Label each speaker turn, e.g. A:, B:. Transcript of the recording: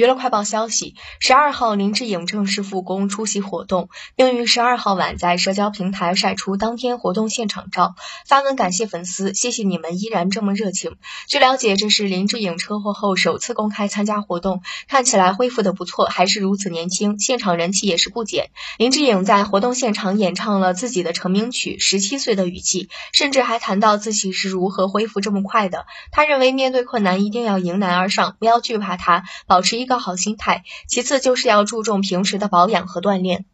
A: 娱乐快报消息：十二号，林志颖正式复工出席活动，并于十二号晚在社交平台晒出当天活动现场照，发文感谢粉丝，谢谢你们依然这么热情。据了解，这是林志颖车祸后首次公开参加活动，看起来恢复的不错，还是如此年轻，现场人气也是不减。林志颖在活动现场演唱了自己的成名曲《十七岁的雨季》，甚至还谈到自己是如何恢复这么快的。他认为面对困难一定要迎难而上，不要惧怕它，保持。一个好心态，其次就是要注重平时的保养和锻炼。